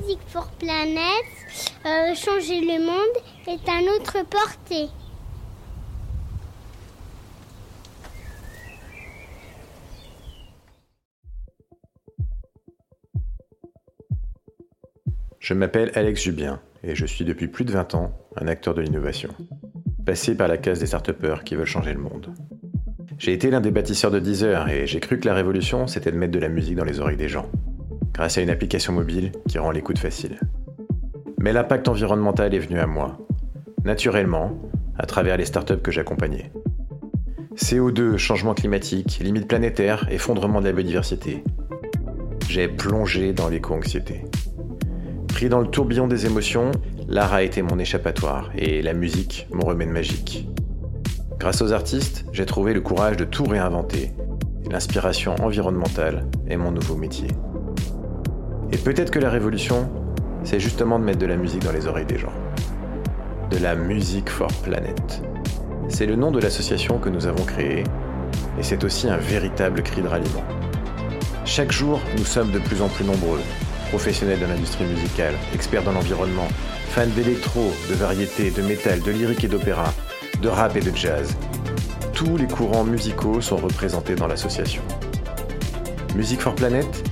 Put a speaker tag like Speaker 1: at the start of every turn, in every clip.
Speaker 1: Music for Planet, euh, changer le monde est à notre portée.
Speaker 2: Je m'appelle Alex Jubien et je suis depuis plus de 20 ans un acteur de l'innovation. Passé par la case des start qui veulent changer le monde. J'ai été l'un des bâtisseurs de Deezer et j'ai cru que la révolution c'était de mettre de la musique dans les oreilles des gens, grâce à une application mobile qui rend l'écoute facile. Mais l'impact environnemental est venu à moi, naturellement, à travers les startups que j'accompagnais. CO2, changement climatique, limites planétaires, effondrement de la biodiversité. J'ai plongé dans l'éco-anxiété. Pris dans le tourbillon des émotions, l'art a été mon échappatoire et la musique mon remède magique. Grâce aux artistes, j'ai trouvé le courage de tout réinventer. L'inspiration environnementale est mon nouveau métier. Et peut-être que la révolution, c'est justement de mettre de la musique dans les oreilles des gens. De la musique for planet. C'est le nom de l'association que nous avons créée, et c'est aussi un véritable cri de ralliement. Chaque jour, nous sommes de plus en plus nombreux professionnels de l'industrie musicale, experts dans l'environnement, fans d'électro, de variété, de métal, de lyrique et d'opéra, de rap et de jazz. Tous les courants musicaux sont représentés dans l'association. Music for Planet,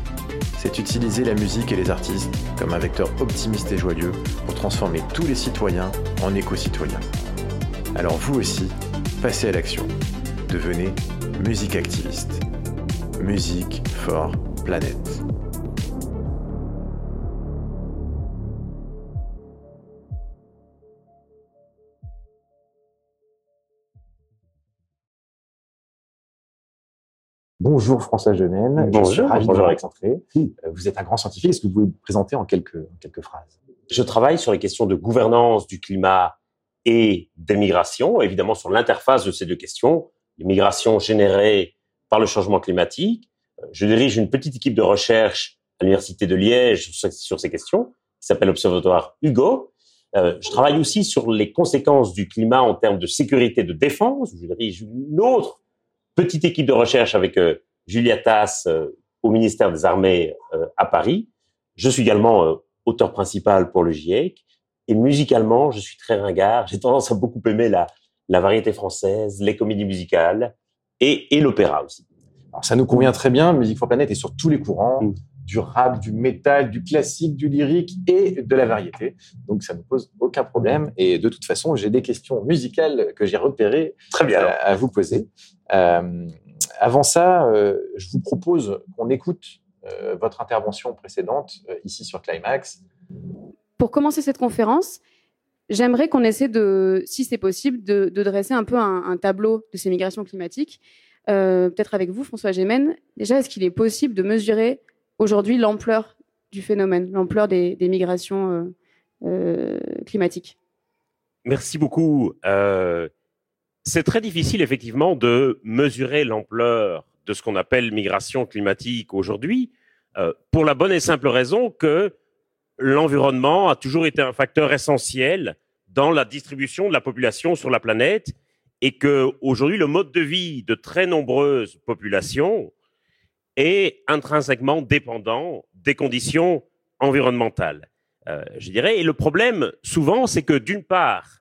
Speaker 2: c'est utiliser la musique et les artistes comme un vecteur optimiste et joyeux pour transformer tous les citoyens en éco-citoyens. Alors vous aussi, passez à l'action. Devenez musique activiste. Music for Planet.
Speaker 3: Bonjour François Genène.
Speaker 4: Bonjour,
Speaker 3: je suis ravi
Speaker 4: bonjour.
Speaker 3: de vous rencontrer. Euh, Vous êtes un grand scientifique. Est-ce que vous pouvez vous présenter en quelques, en quelques phrases?
Speaker 4: Je travaille sur les questions de gouvernance du climat et des migrations, évidemment sur l'interface de ces deux questions, les migrations générées par le changement climatique. Euh, Je dirige une petite équipe de recherche à l'Université de Liège sur ces questions, qui s'appelle Observatoire Hugo. Euh, je travaille aussi sur les conséquences du climat en termes de sécurité de défense. Je dirige une autre petite équipe de recherche avec euh, Julia Tass euh, au ministère des Armées euh, à Paris. Je suis également auteur principal pour le GIEC. Et musicalement, je suis très ringard. J'ai tendance à beaucoup aimer la, la variété française, les comédies musicales et, et l'opéra aussi.
Speaker 3: Alors, ça nous convient très bien. Music for Planet est sur tous les courants,
Speaker 4: Mm.
Speaker 3: Du rap, du métal, du classique, du lyrique et de la variété. Donc, ça ne pose aucun problème. Et de toute façon, j'ai des questions musicales que j'ai repérées
Speaker 4: Très
Speaker 3: euh, à vous poser. Euh, avant ça, euh, je vous propose qu'on écoute euh, votre intervention précédente euh, ici sur Climax.
Speaker 5: Pour commencer cette conférence, j'aimerais qu'on essaie de, si c'est possible, de, de dresser un peu un, un tableau de ces migrations climatiques. Euh, Peut-être avec vous, François Gémen. Déjà, est-ce qu'il est possible de mesurer aujourd'hui l'ampleur du phénomène, l'ampleur des, migrations euh, euh, climatiques
Speaker 4: Merci beaucoup. Euh, c'est très difficile effectivement de mesurer l'ampleur de ce qu'on appelle migration climatique aujourd'hui, pour la bonne et simple raison que l'environnement a toujours été un facteur essentiel dans la distribution de la population sur la planète et que aujourd'hui le mode de vie de très nombreuses populations est intrinsèquement dépendant des conditions environnementales. Euh, je dirais. Et le problème, souvent, c'est que d'une part,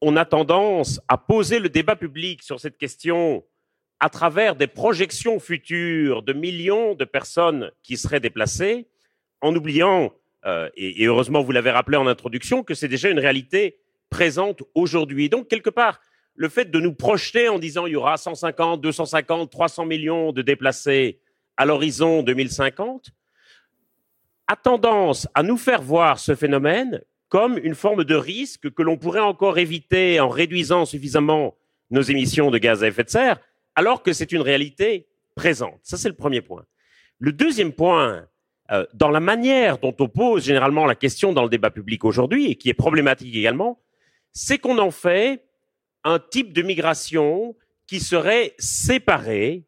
Speaker 4: on a tendance à poser le débat public sur cette question à travers des projections futures de millions de personnes qui seraient déplacées, en oubliant, euh, et, et heureusement vous l'avez rappelé en introduction, que c'est déjà une réalité présente aujourd'hui. Donc, quelque part, le fait de nous projeter en disant il y aura 150, 250, 300 millions de déplacés à l'horizon 2050, a tendance à nous faire voir ce phénomène comme une forme de risque que l'on pourrait encore éviter en réduisant suffisamment nos émissions de gaz à effet de serre, alors que c'est une réalité présente. Ça, c'est le premier point. Le deuxième point, euh, dans la manière dont on pose généralement la question dans le débat public aujourd'hui, et qui est problématique également, c'est qu'on en fait un type de migration qui serait séparé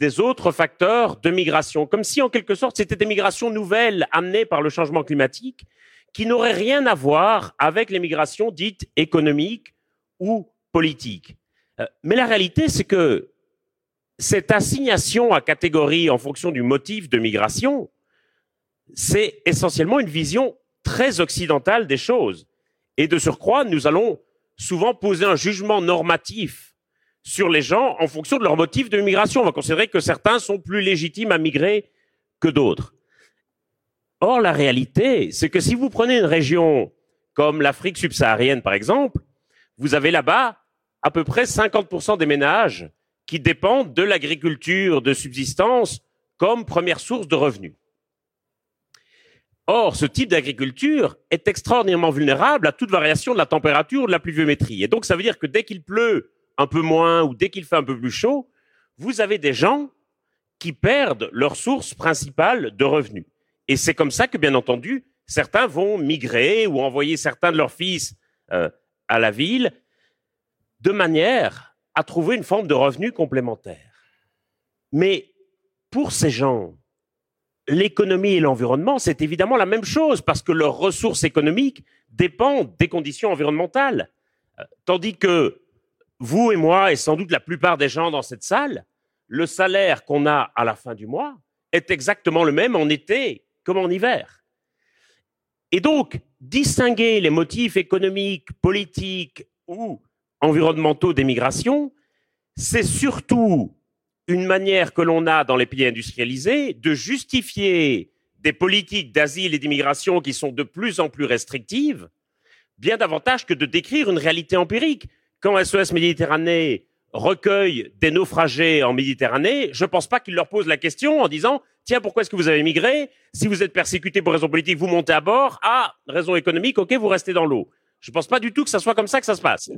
Speaker 4: des autres facteurs de migration, comme si en quelque sorte c'était des migrations nouvelles amenées par le changement climatique qui n'auraient rien à voir avec les migrations dites économiques ou politiques. Euh, Mais la réalité, c'est que cette assignation à catégorie en fonction du motif de migration, c'est essentiellement une vision très occidentale des choses. Et de surcroît, nous allons souvent poser un jugement normatif sur les gens en fonction de leurs motifs de migration. On va considérer que certains sont plus légitimes à migrer que d'autres. Or, la réalité, c'est que si vous prenez une région comme l'Afrique subsaharienne, par exemple, vous avez là-bas à peu près 50% des ménages qui dépendent de l'agriculture de subsistance comme première source de revenus. Or, ce type d'agriculture est extraordinairement vulnérable à toute variation de la température ou de la pluviométrie. Et donc, ça veut dire que dès qu'il pleut un peu moins ou dès qu'il fait un peu plus chaud, vous avez des gens qui perdent leur source principale de revenus. Et c'est comme ça que, bien entendu, certains vont migrer ou envoyer certains de leurs fils euh, à la ville de manière à trouver une forme de revenu complémentaire. Mais pour ces gens, l'économie et l'environnement, c'est évidemment la même chose parce que leurs ressources économiques dépendent des conditions environnementales. Euh, tandis que vous et moi, et sans doute la plupart des gens dans cette salle, le salaire qu'on a à la fin du mois est exactement le même en été comme en hiver. Et donc, distinguer les motifs économiques, politiques ou environnementaux des migrations, c'est surtout une manière que l'on a dans les pays industrialisés de justifier des politiques d'asile et d'immigration qui sont de plus en plus restrictives, bien davantage que de décrire une réalité empirique. Quand SOS Méditerranée recueille des naufragés en Méditerranée, je ne pense pas qu'il leur pose la question en disant Tiens, pourquoi est-ce que vous avez migré? Si vous êtes persécuté pour raison politique, vous montez à bord. Ah, raison économique, ok, vous restez dans l'eau. Je ne pense pas du tout que ça soit comme ça que ça se passe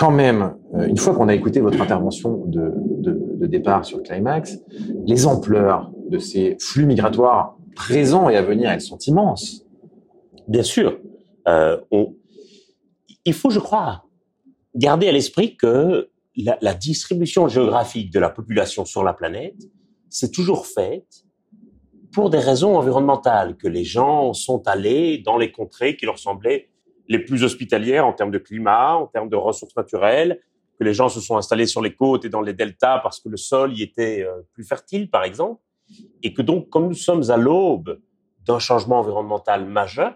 Speaker 2: quand même, euh, une fois qu'on a écouté votre intervention de, de, départ sur Climax, les ampleurs de ces flux migratoires présents et à venir, elles sont immenses.
Speaker 4: Bien sûr. Euh, on... Il faut, je crois, garder à l'esprit que la, la, distribution géographique de la population sur la planète, c'est toujours faite pour des raisons environnementales, que les gens sont allés dans les contrées qui leur semblaient les plus hospitalières en termes de climat, en termes de ressources naturelles, que les gens se sont installés sur les côtes et dans les deltas parce que le sol y était euh, plus fertile, par exemple, et que donc, comme nous sommes à l'aube d'un changement environnemental majeur,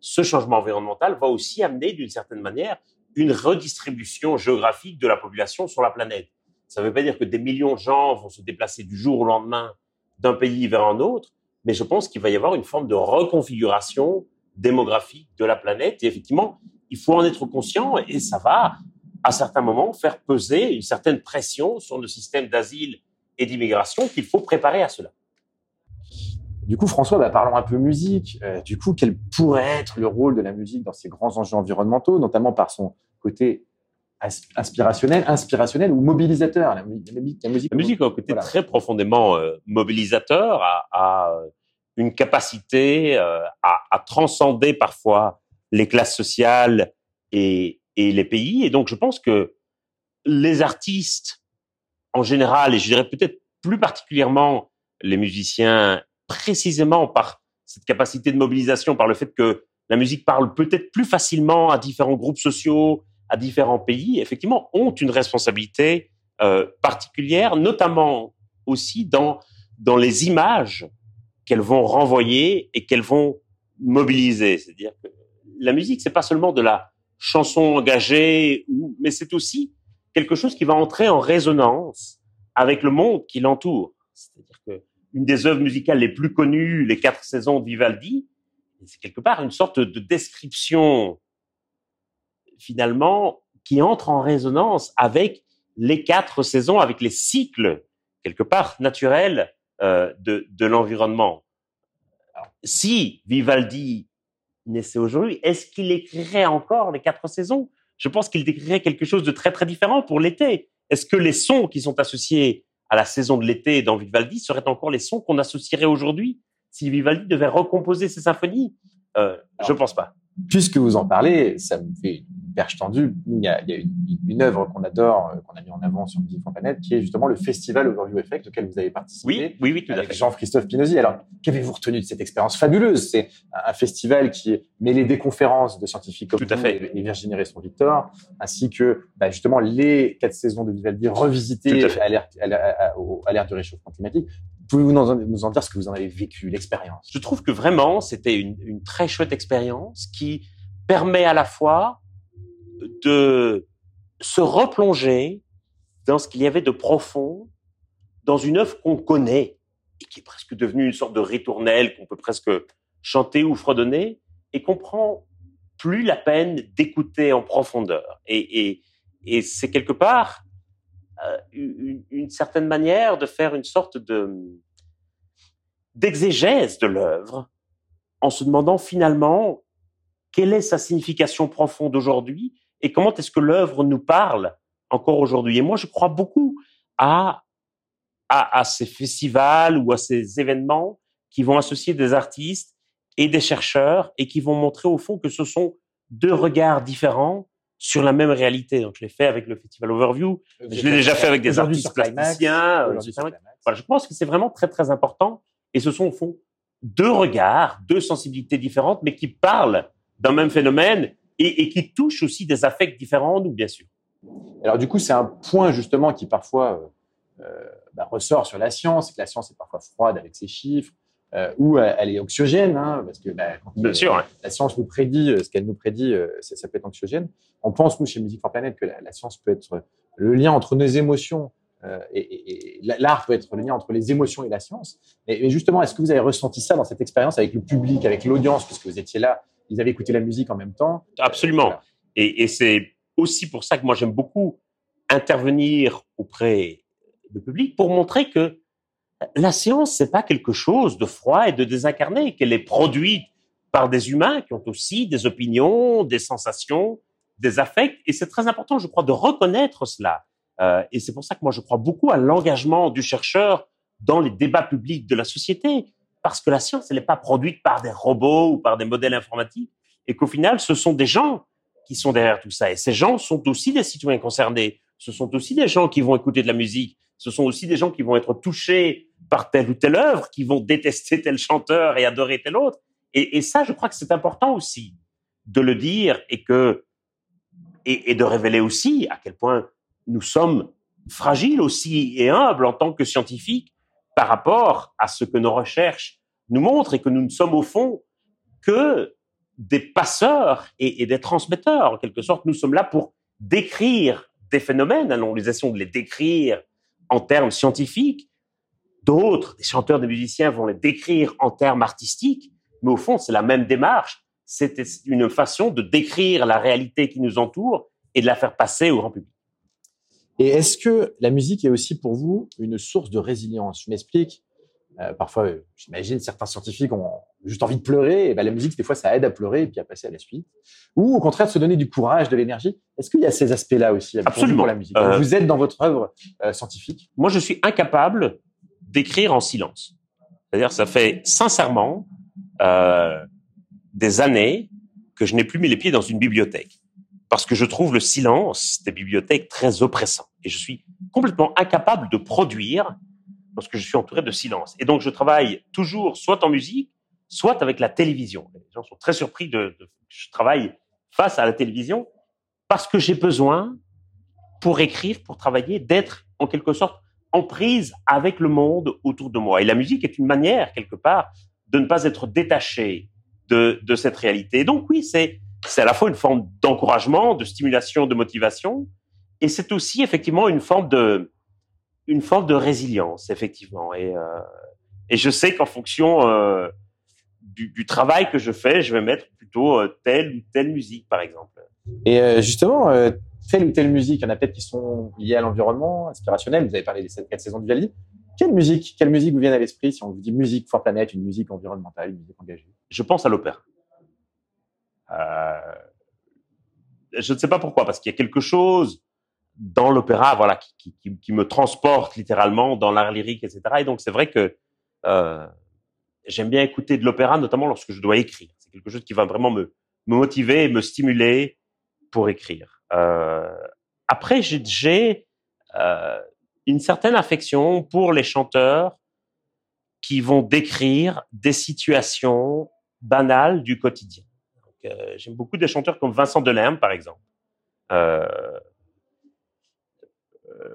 Speaker 4: ce changement environnemental va aussi amener, d'une certaine manière, une redistribution géographique de la population sur la planète. Ça ne veut pas dire que des millions de gens vont se déplacer du jour au lendemain d'un pays vers un autre, mais je pense qu'il va y avoir une forme de reconfiguration démographique de la planète. Et effectivement, il faut en être conscient et ça va, à certains moments, faire peser une certaine pression sur le système d'asile et d'immigration qu'il faut préparer à cela.
Speaker 2: Du coup, François, bah, parlons un peu musique. Euh, du coup, quel pourrait être le rôle de la musique dans ces grands enjeux environnementaux, notamment par son côté inspirationnel, inspirationnel ou mobilisateur
Speaker 4: La, musique, la musique, a un côté très profondément euh, mobilisateur, à une capacité euh, à, à, transcender parfois les classes sociales et, et, les pays. Et donc, je pense que les artistes en général, et je dirais peut-être plus particulièrement les musiciens, précisément par cette capacité de mobilisation, par le fait que la musique parle peut-être plus facilement à différents groupes sociaux, à différents pays, effectivement, ont une responsabilité euh, particulière, notamment aussi dans, dans les images qu'elles vont renvoyer et qu'elles vont mobiliser. C'est-à-dire que la musique, c'est pas seulement de la chanson engagée, mais c'est aussi quelque chose qui va entrer en résonance avec le monde qui l'entoure. Une des œuvres musicales les plus connues, les quatre saisons de Vivaldi, c'est quelque part une sorte de description finalement qui entre en résonance avec les quatre saisons, avec les cycles quelque part naturels euh, de, de l'environnement. Si Vivaldi naissait aujourd'hui, est-ce qu'il écrirait encore les quatre saisons? Je pense qu'il décrirait quelque chose de très très différent pour l'été. Est-ce que les sons qui sont associés à la saison de l'été dans Vivaldi seraient encore les sons qu'on associerait aujourd'hui si Vivaldi devait recomposer ses symphonies euh, Je pense pas.
Speaker 2: Puisque vous en parlez, ça me fait perche tendue. Il y a, il y a une, une, œuvre qu'on adore, euh, qu'on a mis en avant sur Musique Planète, qui est justement le festival Overview Effect auquel vous avez participé.
Speaker 4: Oui, oui, oui, tout
Speaker 2: avec Jean-Christophe Pinozy. Alors, qu'avez-vous retenu de cette expérience fabuleuse? C'est un festival qui mêlait des conférences de scientifiques comme
Speaker 4: tout à fait.
Speaker 2: et Virginie Resson-Victor, ainsi que bah, justement les quatre saisons de Vivaldi revisitées à l'ère du réchauffement climatique Pouvez-vous nous en, nous en dire ce que vous en avez vécu, l'expérience?
Speaker 4: Je trouve que vraiment, c'était une, une très chouette expérience qui permet à la fois de se replonger dans ce qu'il y avait de profond dans une œuvre qu'on connaît et qui est presque devenue une sorte de ritournelle qu'on peut presque chanter ou fredonner et qu'on prend plus la peine d'écouter en profondeur. Et, c'est quelque part euh, une, une, certaine manière de faire une sorte de d'exégèse de l'œuvre en se demandant finalement quelle est sa signification profonde aujourd'hui et comment est-ce que l'œuvre nous parle encore aujourd'hui? Et moi, je crois beaucoup à, à, à ces festivals ou à ces événements qui vont associer des artistes et des chercheurs et qui vont montrer au fond que ce sont deux regards différents sur la même réalité. Donc, je l'ai fait avec le festival Overview. Je l'ai déjà fait avec des artistes plasticiens. Euh, voilà, je pense que c'est vraiment très, très important. Et ce sont, au fond, deux regards, deux sensibilités différentes, mais qui parlent d'un même phénomène et, et, qui touchent aussi des affects différents, nous, bien sûr.
Speaker 2: Alors, du coup, c'est un point, justement, qui parfois euh, euh, bah, ressort sur la science, que la science est parfois froide avec ses chiffres, euh, ou elle est anxiogène, hein, parce que bah, quand
Speaker 4: Bien sûr,
Speaker 2: la science nous prédit ce qu'elle nous prédit, ça, ça, peut être anxiogène. On pense nous chez Musique for Planet que la, la, science peut être le lien entre nos émotions et, et, et l'art peut être le lien entre les émotions et la science. Mais, mais justement, est-ce que vous avez ressenti ça dans cette expérience avec le public, avec l'audience, puisque vous étiez là, ils avaient écouté la musique en même temps
Speaker 4: Absolument. Voilà. Et, et c'est aussi pour ça que moi j'aime beaucoup intervenir auprès du public pour montrer que la science, c'est pas quelque chose de froid et de désincarné, qu'elle est produite par des humains qui ont aussi des opinions, des sensations, des affects. Et c'est très important, je crois, de reconnaître cela. Euh, et c'est pour ça que moi, je crois beaucoup à l'engagement du chercheur dans les débats publics de la société, parce que la science, elle n'est pas produite par des robots ou par des modèles informatiques, et qu'au final, ce sont des gens qui sont derrière tout ça. Et ces gens sont aussi des citoyens concernés. Ce sont aussi des gens qui vont écouter de la musique. Ce sont aussi des gens qui vont être touchés par telle ou telle œuvre, qui vont détester tel chanteur et adorer tel autre. Et, ça, je crois que c'est important aussi de le dire et que et, et, de révéler aussi à quel point nous sommes fragiles aussi et humbles en tant que scientifiques par rapport à ce que nos recherches nous montrent et que nous ne sommes au fond que des passeurs et, des transmetteurs. En quelque sorte, nous sommes là pour décrire des phénomènes. Nous essayons de les décrire en termes scientifiques, d'autres, des chanteurs, des musiciens vont les décrire en termes artistiques, mais au fond, c'est la même démarche. C'est une façon de décrire la réalité qui nous entoure et de la faire passer au grand public.
Speaker 2: Et est-ce que la musique est aussi pour vous une source de résilience? Je m'explique. Euh, parfois, j'imagine certains scientifiques ont juste envie de pleurer. Et ben, la musique, des fois, ça aide à pleurer et puis à passer à la suite. Ou au contraire, de se donner du courage, de l'énergie. Est-ce qu'il y a ces aspects-là aussi
Speaker 4: Absolument.
Speaker 2: pour la musique? Euh... Vous êtes dans votre œuvre euh, scientifique?
Speaker 4: Moi, je suis incapable d'écrire en silence. C'est-à-dire, ça fait sincèrement euh, des années que je n'ai plus mis les pieds dans une bibliothèque parce que je trouve le silence des bibliothèques très oppressant et je suis complètement incapable de produire lorsque je suis entouré de silence. Et donc, je travaille toujours soit en musique, soit avec la télévision. Les gens sont très surpris de, de je travaille face à la télévision parce que j'ai besoin, pour écrire, pour travailler, d'être en quelque sorte en prise avec le monde autour de moi. Et la musique est une manière, quelque part, de ne pas être détaché de, de cette réalité. Donc oui, c'est c'est à la fois une forme d'encouragement, de stimulation, de motivation, et c'est aussi effectivement une forme de une forme de résilience, effectivement. Et, euh, et je sais qu'en fonction euh, du, du, travail que je fais, je vais mettre plutôt euh, telle ou telle musique, par exemple.
Speaker 2: Et justement, telle ou telle musique, il y en a peut-être qui sont liées à l'environnement, inspirationnelles. Vous avez parlé des quatre saisons du Viali. Quelle musique, quelle musique vous vient à l'esprit si on vous dit musique for planète, une musique environnementale, une musique engagée?
Speaker 4: Je pense à l'opéra. Euh, je ne sais pas pourquoi, parce qu'il y a quelque chose dans l'opéra, voilà, qui, qui, qui, me transporte littéralement dans l'art lyrique, etc. Et donc c'est vrai que euh, j'aime bien écouter de l'opéra, notamment lorsque je dois écrire. C'est quelque chose qui va vraiment me, me motiver et me stimuler pour écrire. Euh, après, j'ai euh, une certaine affection pour les chanteurs qui vont décrire des situations banales du quotidien. Euh, j'aime beaucoup des chanteurs comme Vincent Delerme, par exemple. Euh,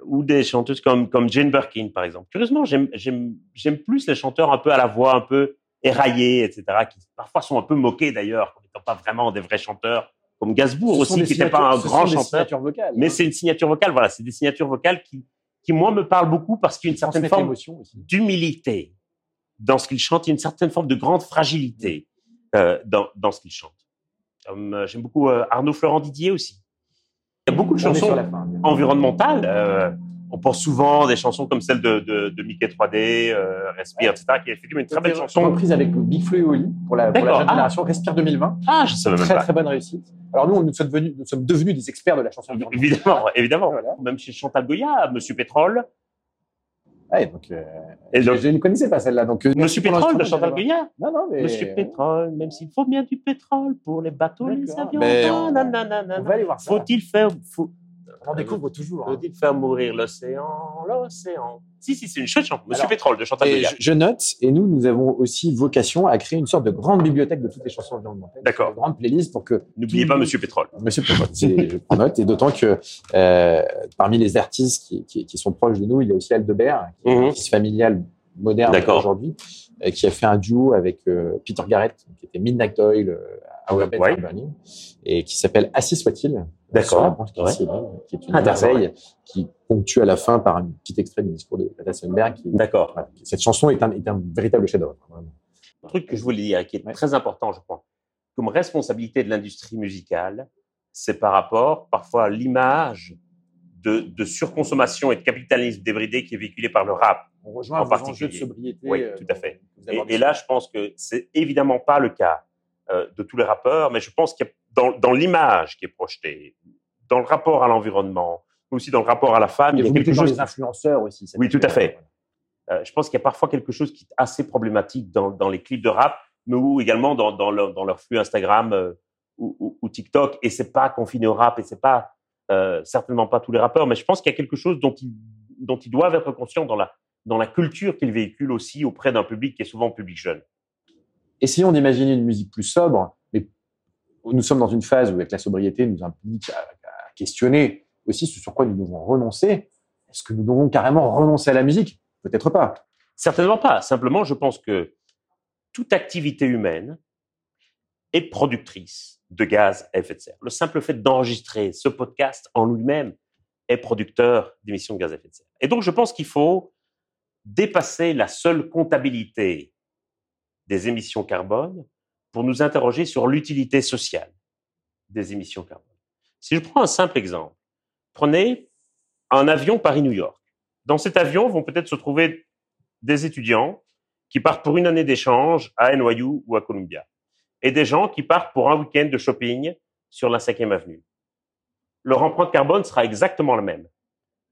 Speaker 4: ou des chanteuses comme, comme Jane Birkin, par exemple. Curieusement, j'aime, plus les chanteurs un peu à la voix un peu éraillée, etc., qui parfois sont un peu moqués d'ailleurs, comme n'étant pas vraiment des vrais chanteurs, comme Gainsbourg aussi, qui n'était pas un grand chanteur.
Speaker 2: Vocales,
Speaker 4: mais
Speaker 2: hein.
Speaker 4: c'est une signature vocale, voilà, c'est des signatures vocales qui, qui moi me parlent beaucoup parce qu'il y a une certaine forme d'humilité dans ce qu'il chante, il y a une certaine forme de grande fragilité euh, dans, dans ce qu'il chante. Euh, j'aime beaucoup euh, Arnaud Florent Didier aussi. Il y a beaucoup de chansons environnementales. Euh, on pense souvent des chansons comme celle de, de, de Mickey 3D, euh, Respire, etc., qui est effectivement une très belle chanson.
Speaker 2: reprise avec Big Flo et Oli pour la, pour la jeune ah. génération Respire 2020.
Speaker 4: Ah, je savais même
Speaker 2: très,
Speaker 4: pas.
Speaker 2: Très bonne réussite. Alors nous, nous sommes, devenus, nous sommes devenus des experts de la chanson environnementale.
Speaker 4: Évidemment, évidemment. Voilà. Même chez Chantal Goya, Monsieur Pétrole.
Speaker 2: Ouais, donc, euh, et donc, je ne connaissais pas celle-là. Donc, euh,
Speaker 4: Monsieur Pétrole de Chantal Goya.
Speaker 2: Non, non, mais.
Speaker 4: Monsieur Pétrole, même s'il faut bien du pétrole pour les bateaux, les avions.
Speaker 2: On.
Speaker 4: Faut-il faire. Faut,
Speaker 2: on découvre toujours.
Speaker 4: Hein. faire mourir l'océan, l'océan Si, si, c'est une chouette chanson. Monsieur Alors, Pétrole de Chantal Goya.
Speaker 2: Je, je, note, et nous, nous avons aussi vocation à créer une sorte de grande bibliothèque de toutes les chansons environnementales.
Speaker 4: D'accord.
Speaker 2: Une grande playlist pour que.
Speaker 4: N'oubliez pas Monsieur Pétrole.
Speaker 2: Monsieur Pétrole. je prends note, et d'autant que euh, parmi les artistes qui, qui, qui, sont proches de nous, il y a aussi Aldebert, qui est un artiste familial moderne aujourd'hui, euh, qui a fait un duo avec euh, Peter Garrett, qui était Midnight Oil à
Speaker 4: Ouais,
Speaker 2: Webber
Speaker 4: ouais.
Speaker 2: Burning, et qui s'appelle Assis soit-il.
Speaker 4: D'accord.
Speaker 2: La branche qui est une
Speaker 4: Intéressant,
Speaker 2: merveille, qui ponctue à la fin par un petit extrait du discours de Greta Thunberg.
Speaker 4: D'accord.
Speaker 2: voilà. Cette chanson est un, est un véritable chef-d'œuvre. vraiment.
Speaker 4: Un truc que je voulais dire, qui est
Speaker 2: Ouais.
Speaker 4: très important, je crois, comme responsabilité de l'industrie musicale, c'est par rapport parfois à l'image de, de surconsommation et de capitalisme débridé qui est véhiculé par le rap.
Speaker 2: On rejoint
Speaker 4: En particulier.
Speaker 2: de sobriété.
Speaker 4: Oui,
Speaker 2: euh,
Speaker 4: tout à fait. Et, et là, je pense que c'est évidemment pas le cas euh, de tous les rappeurs, mais je pense qu'il y a dans, dans l'image qui est projetée, dans le rapport à l'environnement, mais aussi dans le rapport à la femme,
Speaker 2: Et
Speaker 4: il y a quelque
Speaker 2: mettez dans
Speaker 4: chose.
Speaker 2: les influenceurs aussi.
Speaker 4: Oui, tout à fait. Euh, je pense qu'il y a parfois quelque chose qui est assez problématique dans, dans les clips de rap, mais ou également dans, dans, leur, dans leur flux Instagram euh, ou, ou, ou TikTok. Et c'est pas confiné au rap, et c'est pas certainement pas tous les rappeurs, mais je pense qu'il y a quelque chose dont ils, dont ils doivent être conscients dans la, dans la culture qu'ils véhiculent aussi auprès d'un public qui est souvent public jeune.
Speaker 2: Essayons d'imaginer une musique plus sobre, mais nous sommes dans une phase où, avec la sobriété, nous implique à, à questionner aussi ce sur quoi nous devons renoncer. Est-ce que nous devons carrément renoncer à la musique? Peut-être pas.
Speaker 4: Certainement pas. Simplement, je pense que toute activité humaine est productrice de gaz à effet de serre. Le simple fait d'enregistrer ce podcast en lui-même est producteur d'émissions de gaz à effet de serre. Et donc, je pense qu'il faut dépasser la seule comptabilité des émissions carbone pour nous interroger sur l'utilité sociale des émissions carbone. Si je prends un simple exemple, prenez un avion Paris-New York. Dans cet avion vont peut-être se trouver des étudiants qui partent pour une année d'échange à NYU ou à Columbia, et des gens qui partent pour un week-end de shopping sur la 5e avenue. Leur empreinte carbone sera exactement la même.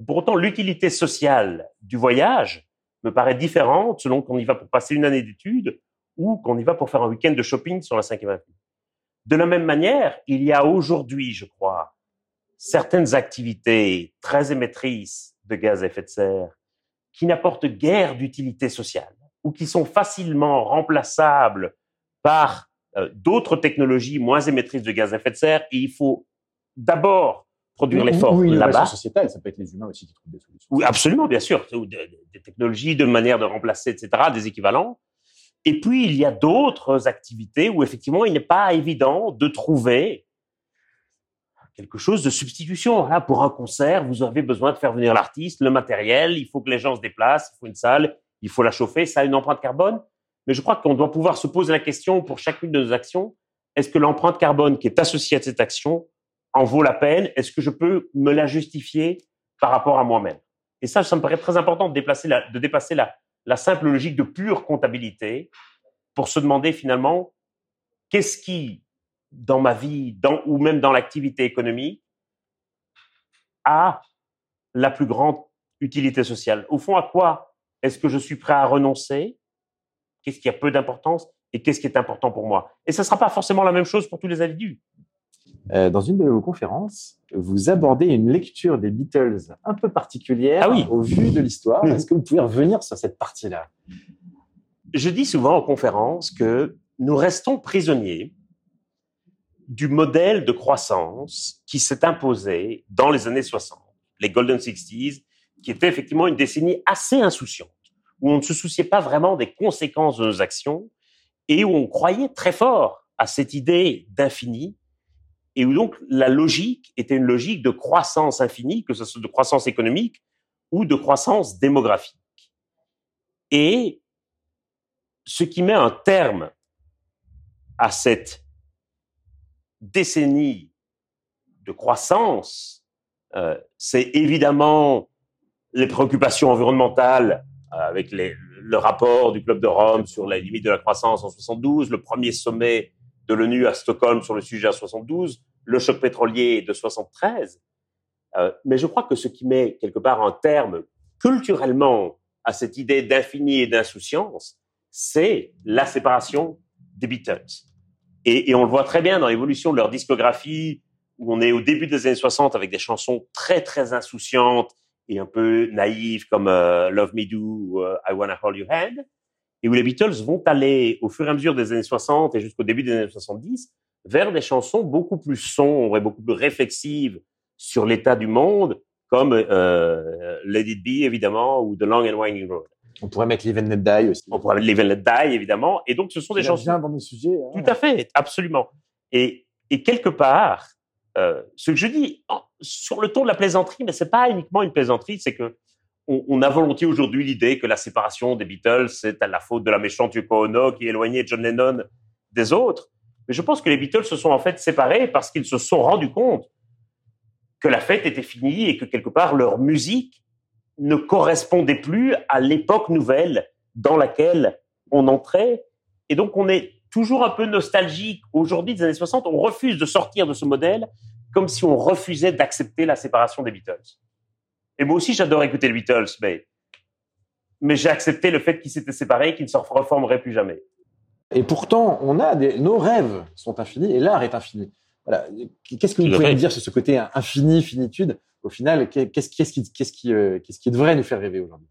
Speaker 4: Pour autant, l'utilité sociale du voyage me paraît différente selon qu'on y va pour passer une année d'études ou qu'on y va pour faire un week-end de shopping sur la 5e avenue. De la même manière, il y a aujourd'hui, je crois, certaines activités très émettrices de gaz à effet de serre qui n'apportent guère d'utilité sociale ou qui sont facilement remplaçables par euh, d'autres technologies moins émettrices de gaz à effet de serre. Et il faut d'abord produire l'effort
Speaker 2: Ou
Speaker 4: là-bas.
Speaker 2: l'innovation sociétale, ça peut être les humains aussi qui trouvent des solutions.
Speaker 4: Oui, absolument, bien sûr. Des technologies de manière de remplacer, etc., des équivalents. Et puis, il y a d'autres activités où, effectivement, il n'est pas évident de trouver quelque chose de substitution. Là, pour un concert, vous avez besoin de faire venir l'artiste, le matériel, il faut que les gens se déplacent, il faut une salle, il faut la chauffer, ça a une empreinte carbone. Mais je crois qu'on doit pouvoir se poser la question pour chacune de nos actions, est-ce que l'empreinte carbone qui est associée à cette action en vaut la peine? Est-ce que je peux me la justifier par rapport à moi-même? Et ça, ça me paraît très important de, déplacer la, de dépasser la, la simple logique de pure comptabilité pour se demander finalement qu'est-ce qui, dans ma vie, dans, ou même dans l'activité économique, a la plus grande utilité sociale? Au fond, à quoi est-ce que je suis prêt à renoncer? Qu'est-ce qui a peu d'importance et qu'est-ce qui est important pour moi? Et ça ne sera pas forcément la même chose pour tous les individus.
Speaker 2: Euh, dans une de vos conférences, vous abordez une lecture des Beatles un peu particulière
Speaker 4: Ah oui.
Speaker 2: au vu de l'histoire.
Speaker 4: Mhm.
Speaker 2: Est-ce que vous pouvez revenir sur cette partie-là?
Speaker 4: Je dis souvent en conférence que nous restons prisonniers du modèle de croissance qui s'est imposé dans les années 60. les Golden Sixties, qui était effectivement une décennie assez insouciante, où on ne se souciait pas vraiment des conséquences de nos actions et où on croyait très fort à cette idée d'infini et où donc la logique était une logique de croissance infinie, que ce soit de croissance économique ou de croissance démographique. Et ce qui met un terme à cette décennie de croissance, euh, c'est évidemment les préoccupations environnementales euh, avec le rapport du Club de Rome sur la limite de la croissance en 72, le premier sommet de l'ONU à Stockholm sur le sujet en 72, le choc pétrolier de 73. Euh, mais je crois que ce qui met quelque part un terme culturellement à cette idée d'infini et d'insouciance, c'est la séparation des Beatles. Et, on le voit très bien dans l'évolution de leur discographie, où on est au début des années 60 avec des chansons très très insouciantes et un peu naïves comme euh, Love Me Do ou euh, I Wanna Hold Your Hand, et où les Beatles vont aller au fur et à mesure des années 60 et jusqu'au début des années 70 vers des chansons beaucoup plus sombres et beaucoup plus réflexives sur l'état du monde, comme euh, Let It Be évidemment ou The Long and Winding Road.
Speaker 2: On pourrait mettre Live and Let Die aussi.
Speaker 4: On pourrait mettre Live and Let Die évidemment. Et donc ce sont des chansons
Speaker 2: bien dans nos sujets. Hein.
Speaker 4: Tout à fait, absolument. Et, et quelque part, euh, ce que je dis sur le ton de la plaisanterie, mais c'est pas uniquement une plaisanterie, c'est que on, a volontiers aujourd'hui l'idée que la séparation des Beatles c'est à la faute de la méchante Yoko Ono qui éloignait John Lennon des autres. Mais je pense que les Beatles se sont en fait séparés parce qu'ils se sont rendus compte que la fête était finie et que quelque part leur musique ne correspondait plus à l'époque nouvelle dans laquelle on entrait. Et donc on est toujours un peu nostalgique aujourd'hui des années 60. On refuse de sortir de ce modèle comme si on refusait d'accepter la séparation des Beatles. Et moi aussi, j'adore écouter les Beatles, mais, mais j'ai accepté le fait qu'ils s'étaient séparés et qu'ils ne se reformeraient plus jamais.
Speaker 2: Et pourtant, on a des, nos rêves sont infinis et l'art est infini. Voilà. Qu'est-ce que vous pouvez me dire sur ce côté infini, finitude? Au final, qu'est-ce qui, qu'est-ce qui, euh, qu'est-ce qui devrait nous faire rêver aujourd'hui?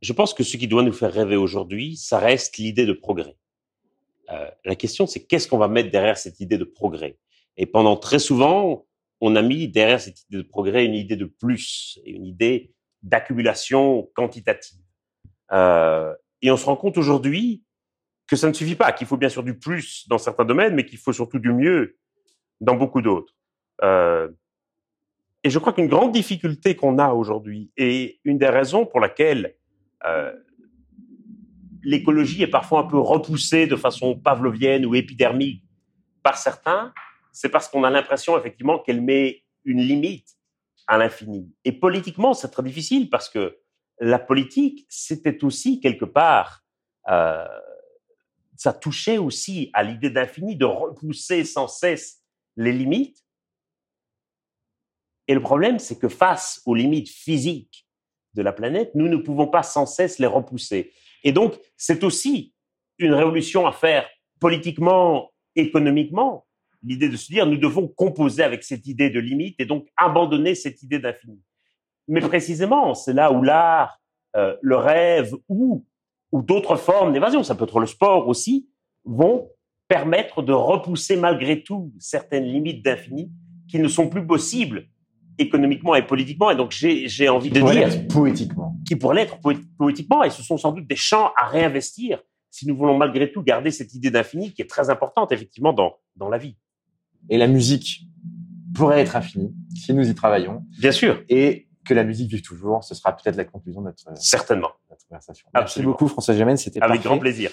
Speaker 4: Je pense que ce qui doit nous faire rêver aujourd'hui, ça reste l'idée de progrès. Euh, la question, c'est qu'est-ce qu'on va mettre derrière cette idée de progrès? Et pendant très souvent, on a mis derrière cette idée de progrès une idée de plus, une idée d'accumulation quantitative. Euh, et on se rend compte aujourd'hui que ça ne suffit pas, qu'il faut bien sûr du plus dans certains domaines, mais qu'il faut surtout du mieux dans beaucoup d'autres. Euh, et je crois qu'une grande difficulté qu'on a aujourd'hui, et une des raisons pour laquelle euh, l'écologie est parfois un peu repoussée de façon pavlovienne ou épidermique par certains, c'est parce qu'on a l'impression effectivement qu'elle met une limite à l'infini. Et politiquement, c'est très difficile parce que la politique, c'était aussi quelque part, euh, ça touchait aussi à l'idée d'infini, de repousser sans cesse les limites. Et le problème, c'est que face aux limites physiques de la planète, nous ne pouvons pas sans cesse les repousser. Et donc, c'est aussi une révolution à faire politiquement, économiquement, l'idée de se dire, nous devons composer avec cette idée de limite et donc abandonner cette idée d'infini. Mais précisément, c'est là où l'art, euh, le rêve ou, ou d'autres formes d'évasion, ça peut être le sport aussi, vont permettre de repousser malgré tout certaines limites d'infini qui ne sont plus possibles économiquement et politiquement. Et donc, j'ai envie de dire...
Speaker 2: poétiquement.
Speaker 4: Qui pourraient l'être poétiquement. Et ce sont sans doute des champs à réinvestir si nous voulons malgré tout garder cette idée d'infini qui est très importante, effectivement, dans, dans la vie.
Speaker 2: Et la musique pourrait être infinie si nous y travaillons.
Speaker 4: Bien sûr.
Speaker 2: Et que la musique vive toujours, ce sera peut-être la conclusion de notre,
Speaker 4: Certainement.
Speaker 2: Notre conversation. Merci beaucoup, François Gemène. C'était
Speaker 4: Avec grand plaisir.